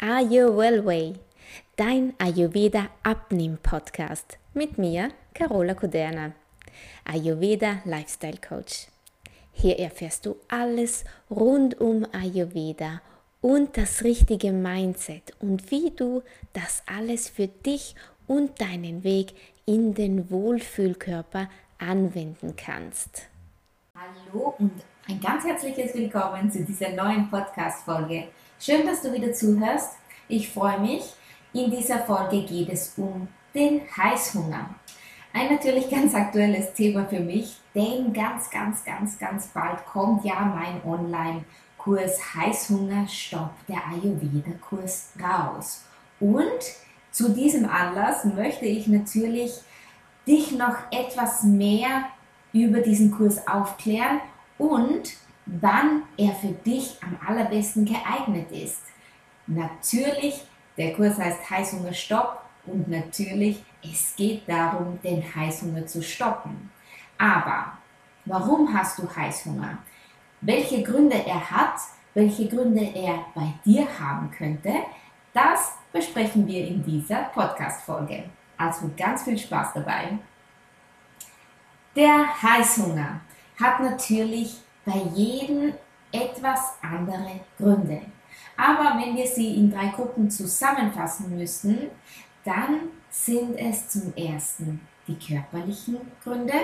Are You Well Way, dein Ayurveda Abnimm Podcast mit mir, Carola Kuderna, Ayurveda Lifestyle Coach. Hier erfährst du alles rund um Ayurveda und das richtige Mindset und wie du das alles für dich und deinen Weg in den Wohlfühlkörper anwenden kannst. Hallo und ein ganz herzliches Willkommen zu dieser neuen Podcast-Folge. Schön, dass du wieder zuhörst. Ich freue mich. In dieser Folge geht es um den Heißhunger. Ein natürlich ganz aktuelles Thema für mich, denn ganz, ganz, ganz, ganz bald kommt ja mein Online-Kurs Heißhunger Stopp, der Ayurveda-Kurs raus. Und zu diesem Anlass möchte ich natürlich dich noch etwas mehr über diesen Kurs aufklären und wann er für dich am allerbesten geeignet ist. Natürlich, der Kurs heißt Heißhunger Stopp und natürlich, es geht darum, den Heißhunger zu stoppen. Aber warum hast du Heißhunger? Welche Gründe er hat, welche Gründe er bei dir haben könnte, das besprechen wir in dieser Podcast-Folge. Also ganz viel Spaß dabei. Der Heißhunger hat natürlich bei jedem etwas andere Gründe. Aber wenn wir sie in drei Gruppen zusammenfassen müssen, dann sind es zum ersten die körperlichen Gründe,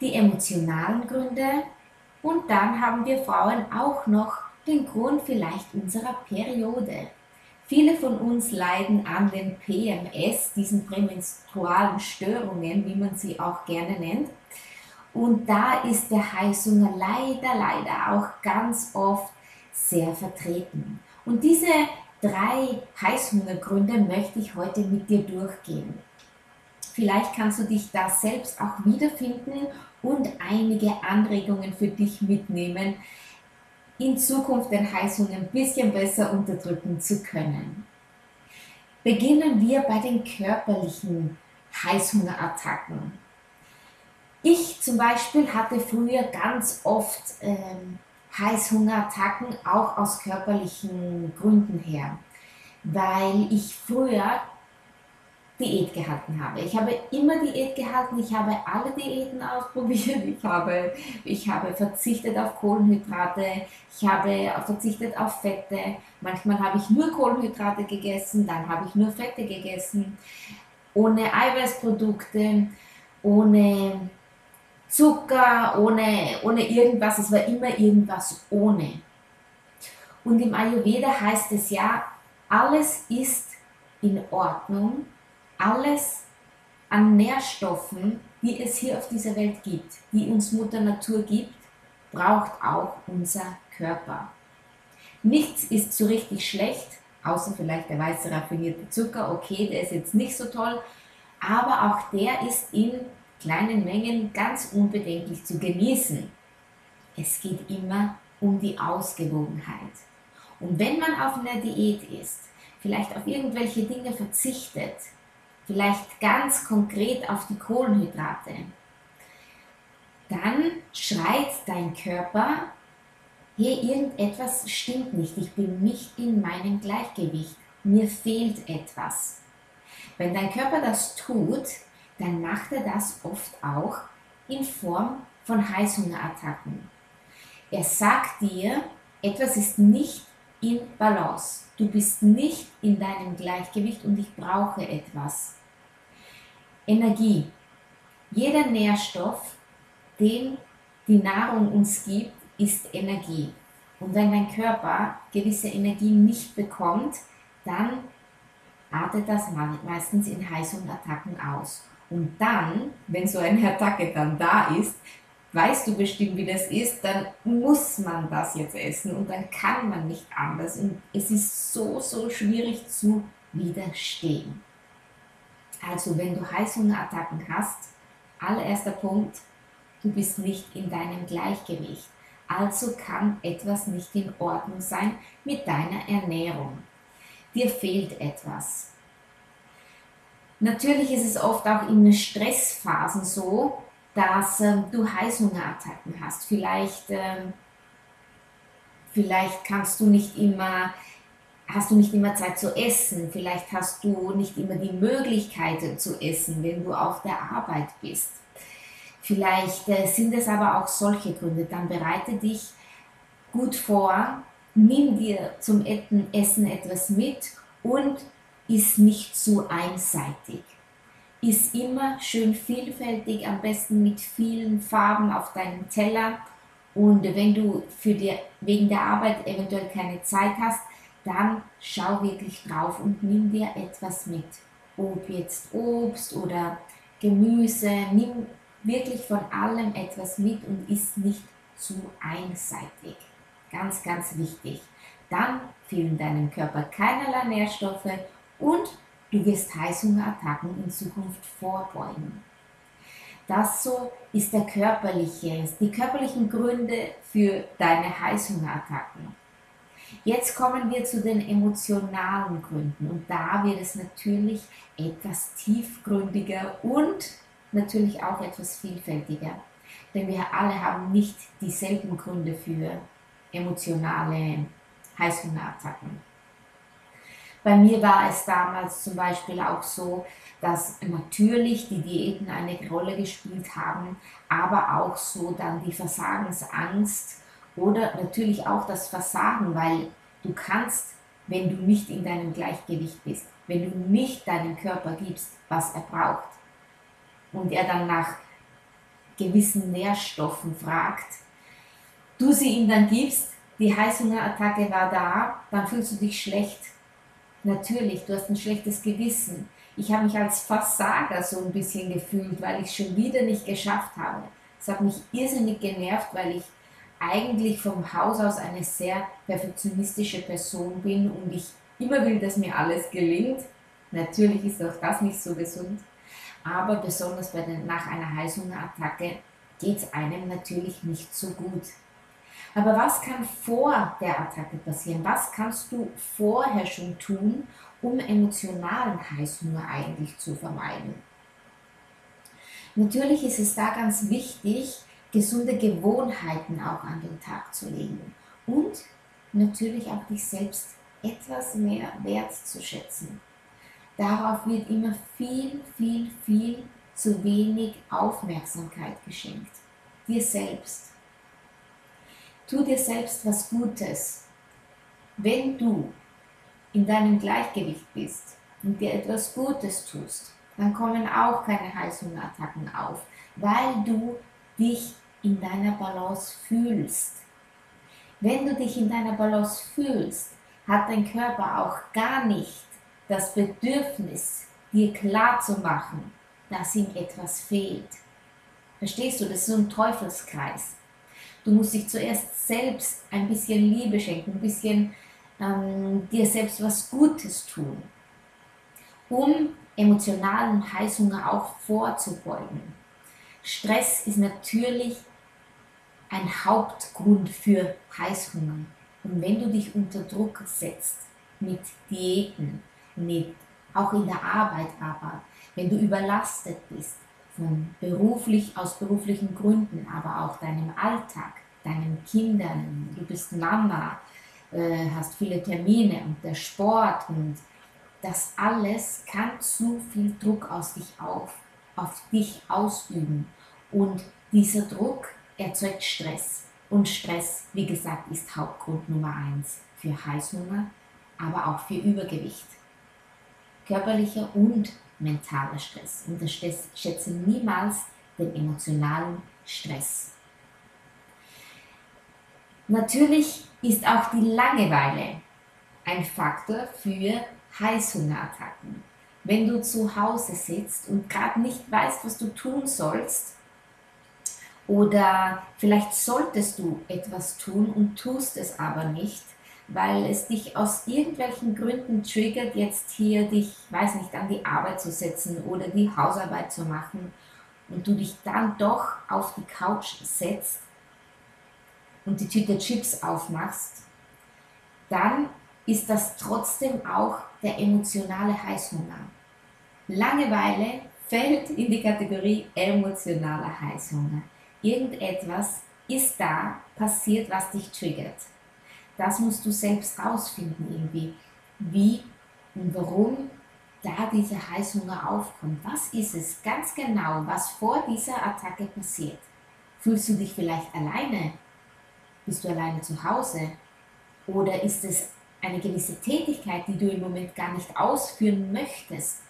die emotionalen Gründe und dann haben wir Frauen auch noch den Grund vielleicht unserer Periode. Viele von uns leiden an den PMS, diesen prämenstrualen Störungen, wie man sie auch gerne nennt. Und da ist der Heißhunger leider, leider auch ganz oft sehr vertreten. Und diese drei Heißhungergründe möchte ich heute mit dir durchgehen. Vielleicht kannst du dich da selbst auch wiederfinden und einige Anregungen für dich mitnehmen, in Zukunft den Heißhunger ein bisschen besser unterdrücken zu können. Beginnen wir bei den körperlichen Heißhungerattacken. Ich zum Beispiel hatte früher ganz oft ähm, Heißhungerattacken, auch aus körperlichen Gründen her, weil ich früher Diät gehalten habe. Ich habe immer Diät gehalten, ich habe alle Diäten ausprobiert, ich habe, ich habe verzichtet auf Kohlenhydrate, ich habe verzichtet auf Fette, manchmal habe ich nur Kohlenhydrate gegessen, dann habe ich nur Fette gegessen, ohne Eiweißprodukte, ohne Zucker, ohne, ohne irgendwas, es war immer irgendwas ohne. Und im Ayurveda heißt es ja, alles ist in Ordnung, alles an Nährstoffen, die es hier auf dieser Welt gibt, die uns Mutter Natur gibt, braucht auch unser Körper. Nichts ist so richtig schlecht, außer vielleicht der weiße raffinierte Zucker. Okay, der ist jetzt nicht so toll, aber auch der ist in kleinen Mengen ganz unbedenklich zu genießen. Es geht immer um die Ausgewogenheit. Und wenn man auf einer Diät ist, vielleicht auf irgendwelche Dinge verzichtet, vielleicht ganz konkret auf die Kohlenhydrate, dann schreit dein Körper, hier irgendetwas stimmt nicht, ich bin nicht in meinem Gleichgewicht, mir fehlt etwas. Wenn dein Körper das tut, dann macht er das oft auch in Form von Heißhungerattacken. Er sagt dir, etwas ist nicht in Balance. Du bist nicht in deinem Gleichgewicht und ich brauche etwas. Energie. Jeder Nährstoff, den die Nahrung uns gibt, ist Energie. Und wenn dein Körper gewisse Energie nicht bekommt, dann artet das meistens in Heißhungerattacken aus. Und dann, wenn so eine Attacke dann da ist, weißt du bestimmt, wie das ist, dann muss man das jetzt essen und dann kann man nicht anders. Und es ist so, so schwierig zu widerstehen. Also wenn du Heißhungerattacken hast, allererster Punkt, du bist nicht in deinem Gleichgewicht. Also kann etwas nicht in Ordnung sein mit deiner Ernährung. Dir fehlt etwas. Natürlich ist es oft auch in Stressphasen so, dass ähm, du Heißhungerattacken hast. Vielleicht, ähm, vielleicht kannst du nicht immer hast du nicht immer Zeit zu essen, vielleicht hast du nicht immer die Möglichkeit zu essen, wenn du auf der Arbeit bist. Vielleicht äh, sind es aber auch solche Gründe. Dann bereite dich gut vor, nimm dir zum Essen etwas mit und ist nicht zu einseitig. Ist immer schön vielfältig, am besten mit vielen Farben auf deinem Teller. Und wenn du für dir wegen der Arbeit eventuell keine Zeit hast, dann schau wirklich drauf und nimm dir etwas mit. Ob jetzt Obst oder Gemüse, nimm wirklich von allem etwas mit und ist nicht zu einseitig. Ganz, ganz wichtig. Dann fehlen deinem Körper keinerlei Nährstoffe und du wirst Heißhungerattacken in Zukunft vorbeugen. Das so ist der körperliche, die körperlichen Gründe für deine Heißhungerattacken. Jetzt kommen wir zu den emotionalen Gründen und da wird es natürlich etwas tiefgründiger und natürlich auch etwas vielfältiger. Denn wir alle haben nicht dieselben Gründe für emotionale Heißhungerattacken. Bei mir war es damals zum Beispiel auch so, dass natürlich die Diäten eine Rolle gespielt haben, aber auch so dann die Versagensangst oder natürlich auch das Versagen, weil du kannst, wenn du nicht in deinem Gleichgewicht bist, wenn du nicht deinem Körper gibst, was er braucht und er dann nach gewissen Nährstoffen fragt, du sie ihm dann gibst, die Heißhungerattacke war da, dann fühlst du dich schlecht. Natürlich, du hast ein schlechtes Gewissen. Ich habe mich als Versager so ein bisschen gefühlt, weil ich es schon wieder nicht geschafft habe. Es hat mich irrsinnig genervt, weil ich eigentlich vom Haus aus eine sehr perfektionistische Person bin und ich immer will, dass mir alles gelingt. Natürlich ist auch das nicht so gesund, aber besonders bei den, nach einer Heißhungerattacke geht es einem natürlich nicht so gut. Aber was kann vor der Attacke passieren? Was kannst du vorher schon tun, um emotionalen Heißhunger eigentlich zu vermeiden? Natürlich ist es da ganz wichtig, gesunde Gewohnheiten auch an den Tag zu legen und natürlich auch dich selbst etwas mehr wertzuschätzen. Darauf wird immer viel, viel, viel zu wenig Aufmerksamkeit geschenkt. Dir selbst. Tu dir selbst was Gutes. Wenn du in deinem Gleichgewicht bist und dir etwas Gutes tust, dann kommen auch keine Heißhungerattacken auf, weil du dich in deiner Balance fühlst. Wenn du dich in deiner Balance fühlst, hat dein Körper auch gar nicht das Bedürfnis, dir klar zu machen, dass ihm etwas fehlt. Verstehst du, das ist so ein Teufelskreis. Du musst dich zuerst selbst ein bisschen Liebe schenken, ein bisschen ähm, dir selbst was Gutes tun, um emotionalen Heißhunger auch vorzubeugen. Stress ist natürlich ein Hauptgrund für Heißhunger. Und wenn du dich unter Druck setzt mit Diäten, mit auch in der Arbeit aber, wenn du überlastet bist von beruflich aus beruflichen Gründen, aber auch deinem Alltag, deinen Kindern, du bist Mama, äh, hast viele Termine und der Sport und das alles kann zu viel Druck aus dich auf, auf dich ausüben und dieser Druck erzeugt Stress. Und Stress, wie gesagt, ist Hauptgrund Nummer eins für Heißhunger, aber auch für Übergewicht. Körperlicher und mentaler Stress. Unterschätze niemals den emotionalen Stress. Natürlich ist auch die Langeweile ein Faktor für Heißhungerattacken. Wenn du zu Hause sitzt und gerade nicht weißt, was du tun sollst, oder vielleicht solltest du etwas tun und tust es aber nicht, weil es dich aus irgendwelchen Gründen triggert, jetzt hier dich, weiß nicht, an die Arbeit zu setzen oder die Hausarbeit zu machen und du dich dann doch auf die Couch setzt und die Tüte Chips aufmachst, dann ist das trotzdem auch der emotionale Heißhunger. Langeweile fällt in die Kategorie emotionaler Heißhunger irgendetwas ist da passiert, was dich triggert. Das musst du selbst rausfinden irgendwie. wie und warum da dieser Heißhunger aufkommt. Was ist es ganz genau, was vor dieser Attacke passiert? Fühlst du dich vielleicht alleine? Bist du alleine zu Hause? Oder ist es eine gewisse Tätigkeit, die du im Moment gar nicht ausführen möchtest?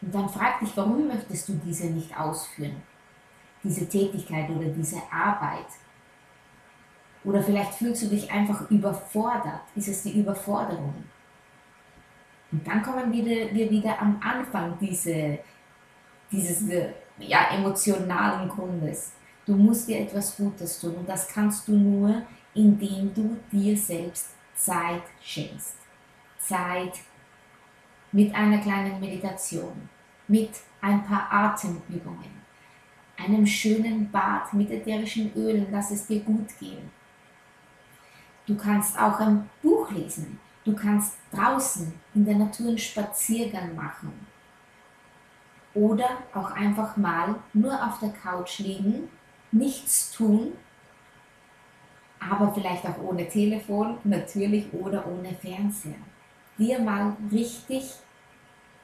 Und dann frag dich, warum möchtest du diese nicht ausführen? Diese Tätigkeit oder diese Arbeit? Oder vielleicht fühlst du dich einfach überfordert. Ist es die Überforderung? Und dann kommen wir, wir wieder am Anfang diese, dieses ja, emotionalen Grundes. Du musst dir etwas Gutes tun und das kannst du nur, indem du dir selbst Zeit schenkst. Zeit mit einer kleinen Meditation, mit ein paar Atemübungen, einem schönen Bad mit ätherischen Ölen, lass es dir gut gehen. Du kannst auch ein Buch lesen. Du kannst draußen in der Natur einen Spaziergang machen. Oder auch einfach mal nur auf der Couch liegen, nichts tun, aber vielleicht auch ohne Telefon, natürlich oder ohne Fernseher. Dir mal richtig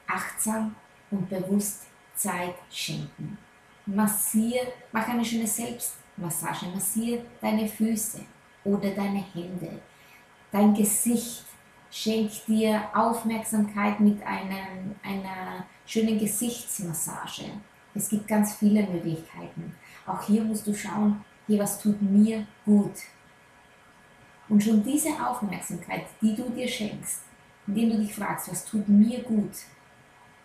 achtsam und bewusst Zeit schenken. Massier, mach eine schöne Selbstmassage, massier deine Füße oder deine Hände, dein Gesicht. Schenk dir Aufmerksamkeit mit einem, einer schönen Gesichtsmassage. Es gibt ganz viele Möglichkeiten. Auch hier musst du schauen, hier was tut mir gut. Und schon diese Aufmerksamkeit, die du dir schenkst, indem du dich fragst, was tut mir gut,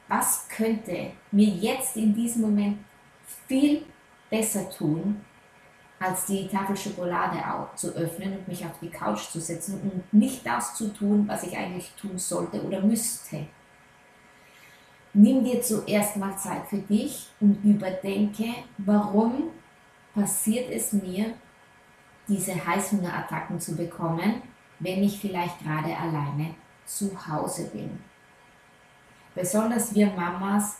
was könnte mir jetzt in diesem Moment viel besser tun, als die Tafel Schokolade zu öffnen und mich auf die Couch zu setzen und nicht das zu tun, was ich eigentlich tun sollte oder müsste. Nimm dir zuerst mal Zeit für dich und überdenke, warum passiert es mir, diese Heißhungerattacken zu bekommen, wenn ich vielleicht gerade alleine zu Hause bin. Besonders wir Mamas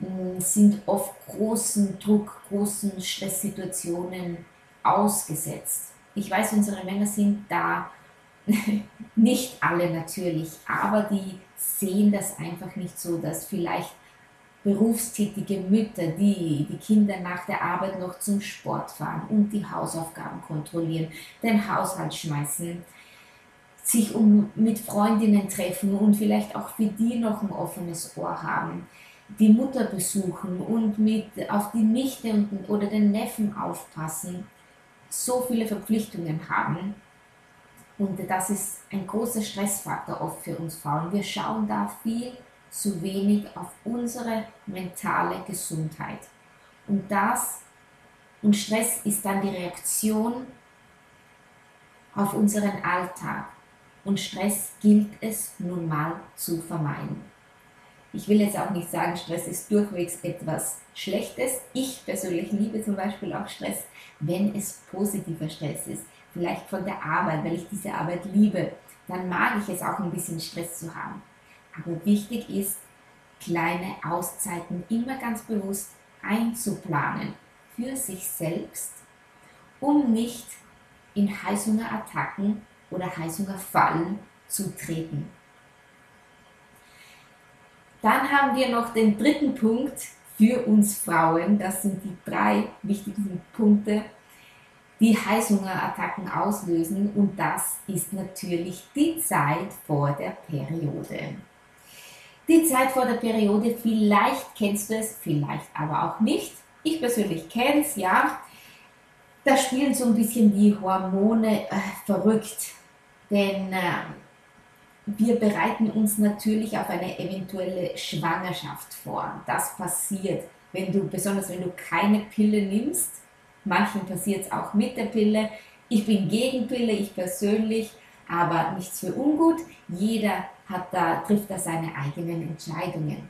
mm, sind oft großen Druck, großen Stresssituationen ausgesetzt. Ich weiß, unsere Männer sind da nicht alle natürlich, aber die sehen das einfach nicht so, dass vielleicht berufstätige Mütter, die die Kinder nach der Arbeit noch zum Sport fahren und die Hausaufgaben kontrollieren, den Haushalt schmeißen, sich um, mit Freundinnen treffen und vielleicht auch für die noch ein offenes Ohr haben, die Mutter besuchen und mit auf die Nichte und, oder den Neffen aufpassen, so viele Verpflichtungen haben. Und das ist ein großer Stressfaktor oft für uns Frauen. Wir schauen da viel zu wenig auf unsere mentale Gesundheit. Und das und Stress ist dann die Reaktion auf unseren Alltag. Und Stress gilt es nun mal zu vermeiden. Ich will jetzt auch nicht sagen, Stress ist durchwegs etwas Schlechtes. Ich persönlich liebe zum Beispiel auch Stress, wenn es positiver Stress ist. Vielleicht von der Arbeit, weil ich diese Arbeit liebe. Dann mag ich es auch ein bisschen Stress zu haben. Aber wichtig ist, kleine Auszeiten immer ganz bewusst einzuplanen für sich selbst, um nicht in Heißhungerattacken oder Heißhungerfallen zu treten. Dann haben wir noch den dritten Punkt für uns Frauen. Das sind die drei wichtigsten Punkte, die Heißhungerattacken auslösen. Und das ist natürlich die Zeit vor der Periode. Die Zeit vor der Periode, vielleicht kennst du es, vielleicht aber auch nicht. Ich persönlich kenne es, ja. Da spielen so ein bisschen die Hormone äh, verrückt. Denn äh, wir bereiten uns natürlich auf eine eventuelle Schwangerschaft vor. Das passiert, wenn du, besonders wenn du keine Pille nimmst. Manchen passiert es auch mit der Pille. Ich bin gegen Pille, ich persönlich, aber nichts für ungut. Jeder hat da, trifft da seine eigenen Entscheidungen.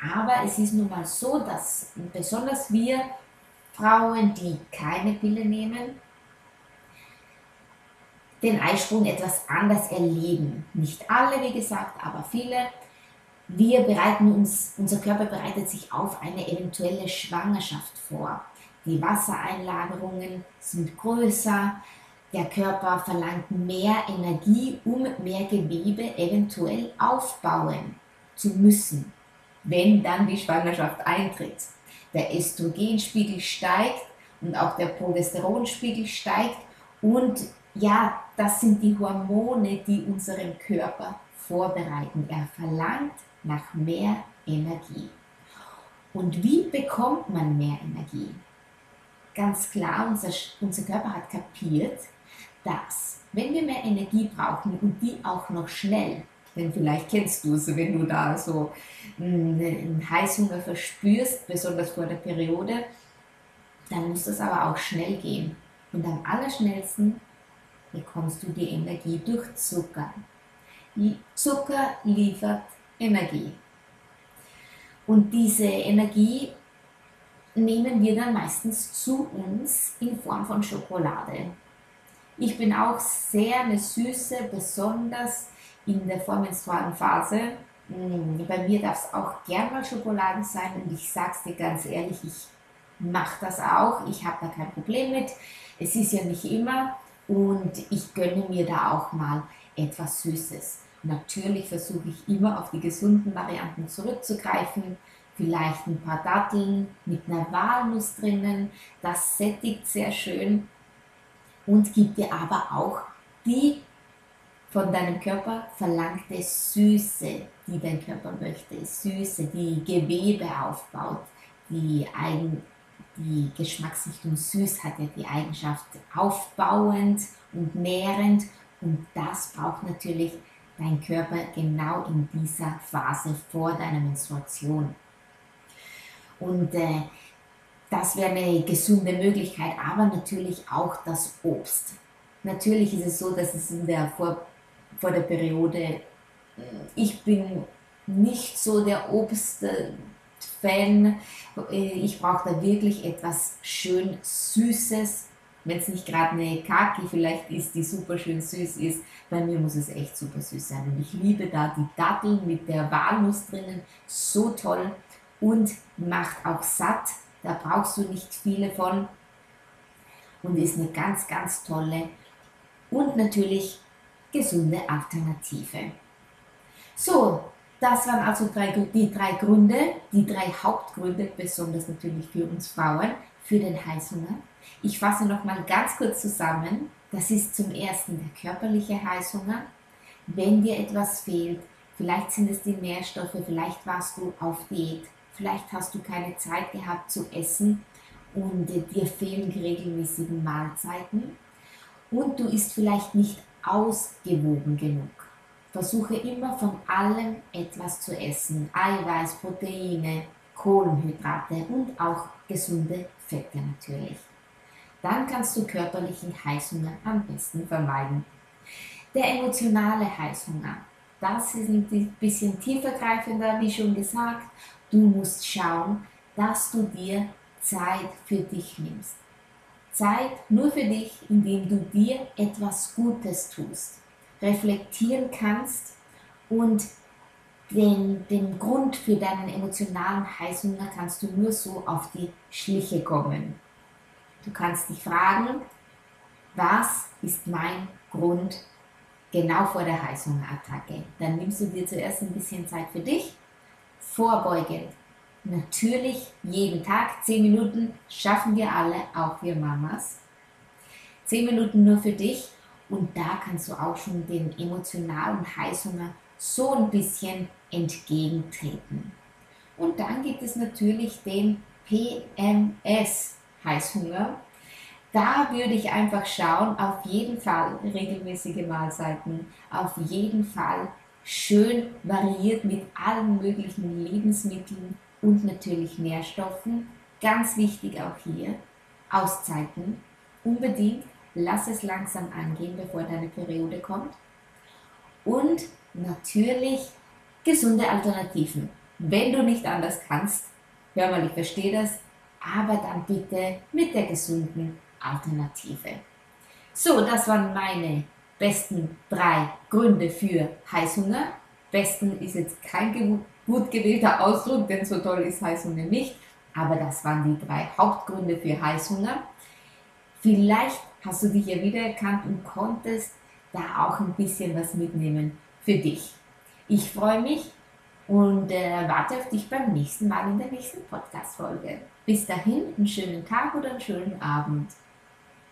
Aber es ist nun mal so, dass besonders wir Frauen, die keine Pille nehmen, den Eisprung etwas anders erleben. Nicht alle, wie gesagt, aber viele. Wir bereiten uns, unser Körper bereitet sich auf eine eventuelle Schwangerschaft vor. Die Wassereinlagerungen sind größer, der Körper verlangt mehr Energie, um mehr Gewebe eventuell aufbauen zu müssen, wenn dann die Schwangerschaft eintritt. Der Östrogenspiegel steigt und auch der Progesteronspiegel steigt und ja, das sind die Hormone, die unseren Körper vorbereiten. Er verlangt nach mehr Energie. Und wie bekommt man mehr Energie? Ganz klar, unser, unser Körper hat kapiert, dass wenn wir mehr Energie brauchen und die auch noch schnell, denn vielleicht kennst du es, wenn du da so einen Heißhunger verspürst, besonders vor der Periode, dann muss das aber auch schnell gehen. Und am allerschnellsten bekommst du die Energie durch Zucker. Zucker liefert Energie. Und diese Energie nehmen wir dann meistens zu uns in Form von Schokolade. Ich bin auch sehr eine Süße, besonders in der vormenstrualen Phase. Mm, bei mir darf es auch gern mal Schokolade sein und ich sag's dir ganz ehrlich, ich mache das auch. Ich habe da kein Problem mit. Es ist ja nicht immer und ich gönne mir da auch mal etwas Süßes. Natürlich versuche ich immer auf die gesunden Varianten zurückzugreifen. Vielleicht ein paar Datteln mit einer Walnuss drinnen. Das sättigt sehr schön und gibt dir aber auch die von deinem Körper verlangte Süße, die dein Körper möchte. Süße, die Gewebe aufbaut, die, Eigen, die Geschmacksrichtung süß hat ja die Eigenschaft aufbauend und nährend und das braucht natürlich dein Körper genau in dieser Phase vor deiner Menstruation. Und äh, das wäre eine gesunde Möglichkeit, aber natürlich auch das Obst. Natürlich ist es so, dass es in der vor, vor der Periode, äh, ich bin nicht so der Obstfan. Äh, ich brauche da wirklich etwas schön Süßes. Wenn es nicht gerade eine Kaki vielleicht ist, die super schön süß ist, bei mir muss es echt super süß sein. Und ich liebe da die Datteln mit der Walnuss drinnen, so toll und macht auch satt da brauchst du nicht viele von und ist eine ganz, ganz tolle und natürlich gesunde Alternative. So, das waren also drei, die drei Gründe, die drei Hauptgründe, besonders natürlich für uns Frauen, für den Heißhunger. Ich fasse nochmal ganz kurz zusammen. Das ist zum ersten der körperliche Heißhunger. Wenn dir etwas fehlt, vielleicht sind es die Nährstoffe, vielleicht warst du auf Diät, Vielleicht hast du keine Zeit gehabt zu essen und dir fehlen die regelmäßigen Mahlzeiten und du isst vielleicht nicht ausgewogen genug. Versuche immer von allem etwas zu essen. Eiweiß, Proteine, Kohlenhydrate und auch gesunde Fette natürlich. Dann kannst du körperlichen Heißhunger am besten vermeiden. Der emotionale Heißhunger, das ist ein bisschen tiefergreifender, wie schon gesagt, Du musst schauen, dass du dir Zeit für dich nimmst. Zeit nur für dich, indem du dir etwas Gutes tust, reflektieren kannst und den, den Grund für deinen emotionalen Heißhunger kannst du nur so auf die Schliche kommen. Du kannst dich fragen, was ist mein Grund genau vor der Heißhungerattacke? Dann nimmst du dir zuerst ein bisschen Zeit für dich vorbeugend. Natürlich jeden Tag 10 Minuten schaffen wir alle, auch wir Mamas. 10 Minuten nur für dich und da kannst du auch schon den emotionalen Heißhunger so ein bisschen entgegentreten. Und dann gibt es natürlich den PMS Heißhunger. Da würde ich einfach schauen, auf jeden Fall regelmäßige Mahlzeiten, auf jeden Fall schön variiert mit allen möglichen Lebensmitteln und natürlich Nährstoffen. Ganz wichtig auch hier, Auszeiten. Unbedingt lass es langsam angehen, bevor deine Periode kommt. Und natürlich gesunde Alternativen. Wenn du nicht anders kannst, hör mal, ich verstehe das, aber dann bitte mit der gesunden Alternative. So, das waren meine besten drei Gründe für Heißhunger. Besten ist jetzt kein gut gewählter Ausdruck, denn so toll ist Heißhunger nicht. Aber das waren die drei Hauptgründe für Heißhunger. Vielleicht hast du dich ja wiedererkannt und konntest da auch ein bisschen was mitnehmen für dich. Ich freue mich und äh, warte auf dich beim nächsten Mal in der nächsten Podcast-Folge. Bis dahin, einen schönen Tag oder einen schönen Abend.